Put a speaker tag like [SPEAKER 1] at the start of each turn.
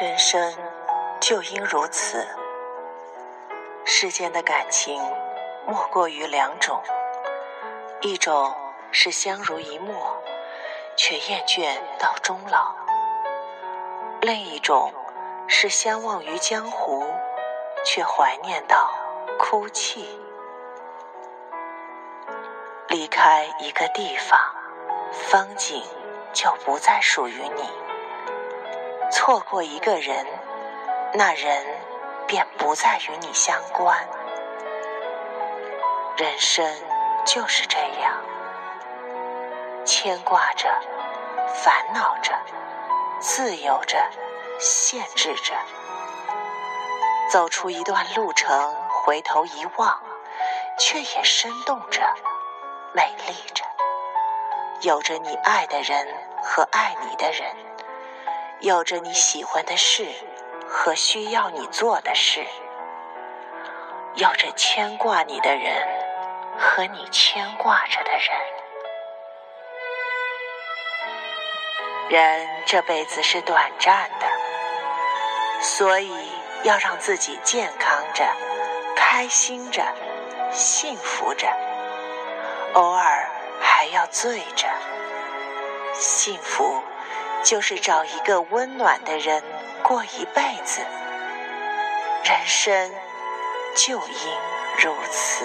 [SPEAKER 1] 人生就应如此。世间的感情莫过于两种，一种是相濡以沫，却厌倦到终老；另一种是相忘于江湖，却怀念到哭泣。离开一个地方，风景就不再属于你；错过一个人，那人便不再与你相关。人生就是这样，牵挂着，烦恼着，自由着，限制着。走出一段路程，回头一望，却也生动着。美丽着，有着你爱的人和爱你的人，有着你喜欢的事和需要你做的事，有着牵挂你的人和你牵挂着的人。人这辈子是短暂的，所以要让自己健康着、开心着、幸福着。偶尔还要醉着，幸福就是找一个温暖的人过一辈子，人生就应如此。